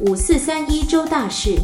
五四三一周大事。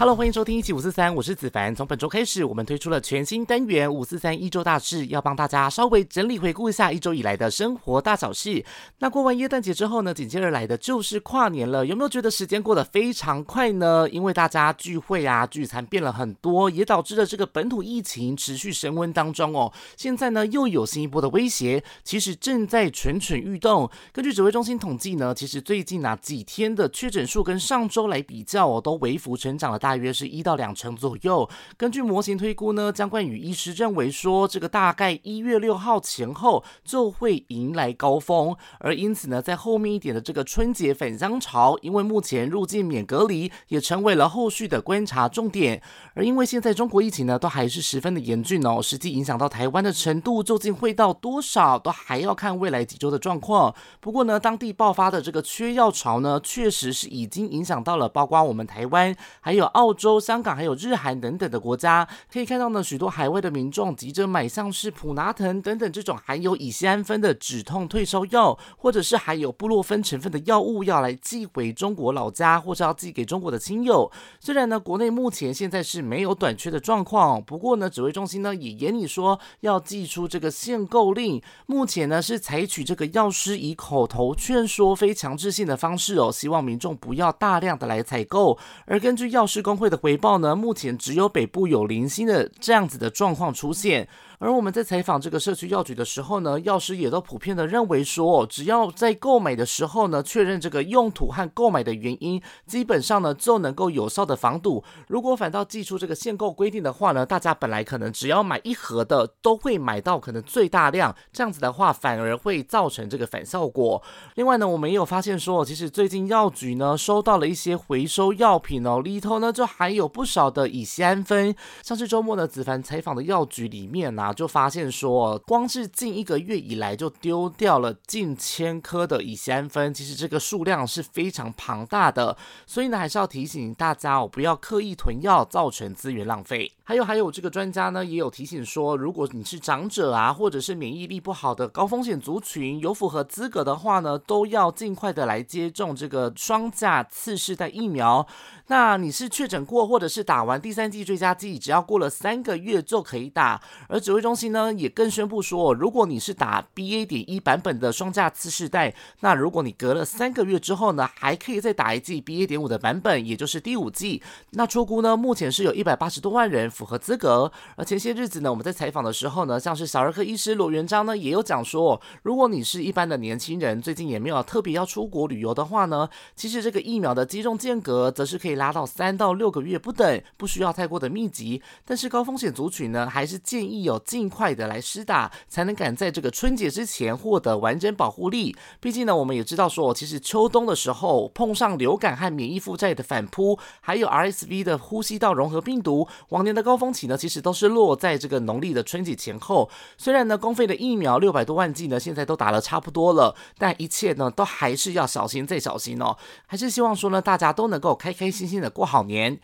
Hello，欢迎收听一期五四三，我是子凡。从本周开始，我们推出了全新单元五四三一周大事，要帮大家稍微整理回顾一下一周以来的生活大小事。那过完耶诞节之后呢，紧接而来的就是跨年了。有没有觉得时间过得非常快呢？因为大家聚会啊、聚餐变了很多，也导致了这个本土疫情持续升温当中哦。现在呢，又有新一波的威胁，其实正在蠢蠢欲动。根据指挥中心统计呢，其实最近啊几天的确诊数跟上周来比较哦，都微幅成长了大。大约是一到两成左右。根据模型推估呢，江冠宇医师认为说，这个大概一月六号前后就会迎来高峰，而因此呢，在后面一点的这个春节返乡潮，因为目前入境免隔离，也成为了后续的观察重点。而因为现在中国疫情呢，都还是十分的严峻哦，实际影响到台湾的程度究竟会到多少，都还要看未来几周的状况。不过呢，当地爆发的这个缺药潮呢，确实是已经影响到了，包括我们台湾，还有。澳澳洲、香港还有日韩等等的国家，可以看到呢，许多海外的民众急着买像是普拿藤等等这种含有乙酰氨酚的止痛退烧药，或者是含有布洛芬成分的药物，要来寄回中国老家，或是要寄给中国的亲友。虽然呢，国内目前现在是没有短缺的状况，不过呢，指挥中心呢也严拟说要寄出这个限购令。目前呢是采取这个药师以口头劝说、非强制性的方式哦，希望民众不要大量的来采购。而根据药师公。工会的回报呢？目前只有北部有零星的这样子的状况出现。而我们在采访这个社区药局的时候呢，药师也都普遍的认为说，只要在购买的时候呢，确认这个用途和购买的原因，基本上呢就能够有效的防堵。如果反倒寄出这个限购规定的话呢，大家本来可能只要买一盒的，都会买到可能最大量，这样子的话反而会造成这个反效果。另外呢，我们也有发现说，其实最近药局呢收到了一些回收药品哦，里头呢就还有不少的乙酰氨酚。像是周末呢子凡采访的药局里面呢。就发现说，光是近一个月以来就丢掉了近千颗的乙酰氨酚，其实这个数量是非常庞大的，所以呢，还是要提醒大家哦，不要刻意囤药，造成资源浪费。还有还有，这个专家呢也有提醒说，如果你是长者啊，或者是免疫力不好的高风险族群，有符合资格的话呢，都要尽快的来接种这个双价次世代疫苗。那你是确诊过，或者是打完第三剂追加剂，只要过了三个月就可以打。而指挥中心呢也更宣布说，如果你是打 BA. 点一版本的双价次世代，那如果你隔了三个月之后呢，还可以再打一剂 BA. 点五的版本，也就是第五剂。那出估呢，目前是有一百八十多万人符合资格。而前些日子呢，我们在采访的时候呢，像是小儿科医师罗元章呢，也有讲说，如果你是一般的年轻人，最近也没有特别要出国旅游的话呢，其实这个疫苗的接种间隔则是可以。拉到三到六个月不等，不需要太过的密集。但是高风险族群呢，还是建议有尽快的来施打，才能赶在这个春节之前获得完整保护力。毕竟呢，我们也知道说，其实秋冬的时候碰上流感和免疫负债的反扑，还有 RSV 的呼吸道融合病毒，往年的高高峰期呢，其实都是落在这个农历的春节前后。虽然呢，公费的疫苗六百多万剂呢，现在都打了差不多了，但一切呢，都还是要小心再小心哦。还是希望说呢，大家都能够开开心。心的过好年。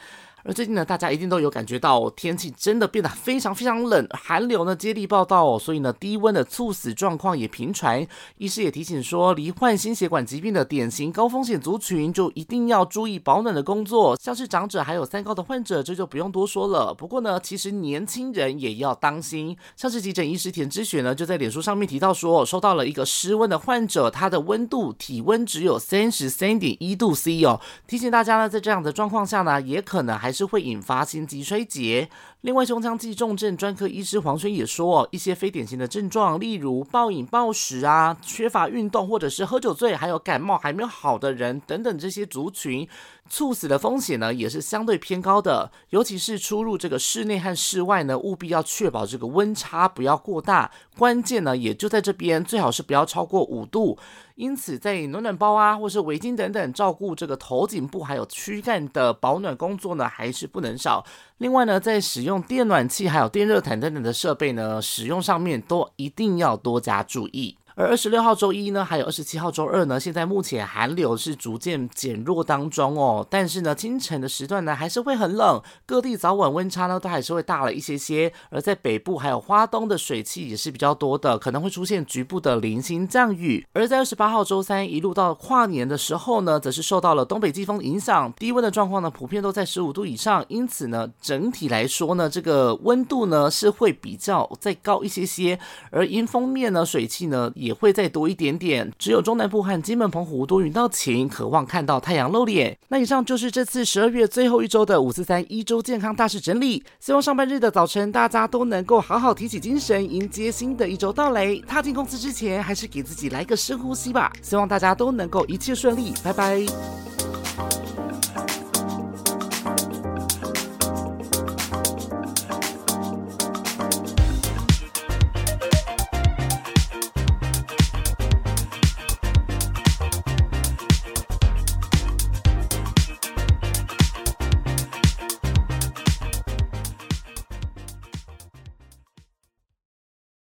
而最近呢，大家一定都有感觉到天气真的变得非常非常冷，寒流呢接力报道，所以呢低温的猝死状况也频传。医师也提醒说，罹患心血管疾病的典型高风险族群就一定要注意保暖的工作，像是长者还有三高的患者，这就不用多说了。不过呢，其实年轻人也要当心。像是急诊医师田之雪呢，就在脸书上面提到说，收到了一个失温的患者，他的温度体温只有三十三点一度 C 哦，提醒大家呢，在这样的状况下呢，也可能还是会引发心肌衰竭。另外，胸腔暨重症专科医师黄轩也说，一些非典型的症状，例如暴饮暴食啊、缺乏运动，或者是喝酒醉，还有感冒还没有好的人等等这些族群，猝死的风险呢也是相对偏高的。尤其是出入这个室内和室外呢，务必要确保这个温差不要过大。关键呢也就在这边，最好是不要超过五度。因此，在暖暖包啊，或是围巾等等，照顾这个头颈部还有躯干的保暖工作呢，还是不能少。另外呢，在使用电暖气还有电热毯等等的设备呢，使用上面都一定要多加注意。而二十六号周一呢，还有二十七号周二呢，现在目前寒流是逐渐减弱当中哦。但是呢，清晨的时段呢，还是会很冷，各地早晚温差呢，都还是会大了一些些。而在北部还有花东的水汽也是比较多的，可能会出现局部的零星降雨。而在二十八号周三一路到跨年的时候呢，则是受到了东北季风影响，低温的状况呢，普遍都在十五度以上。因此呢，整体来说呢，这个温度呢是会比较再高一些些。而迎风面呢，水汽呢也会再多一点点。只有中南部和金门、澎湖多云到晴，渴望看到太阳露脸。那以上就是这次十二月最后一周的五四三一周健康大事整理。希望上半日的早晨，大家都能够好好提起精神，迎接新的一周到来。踏进公司之前，还是给自己来个深呼吸吧。希望大家都能够一切顺利。拜拜。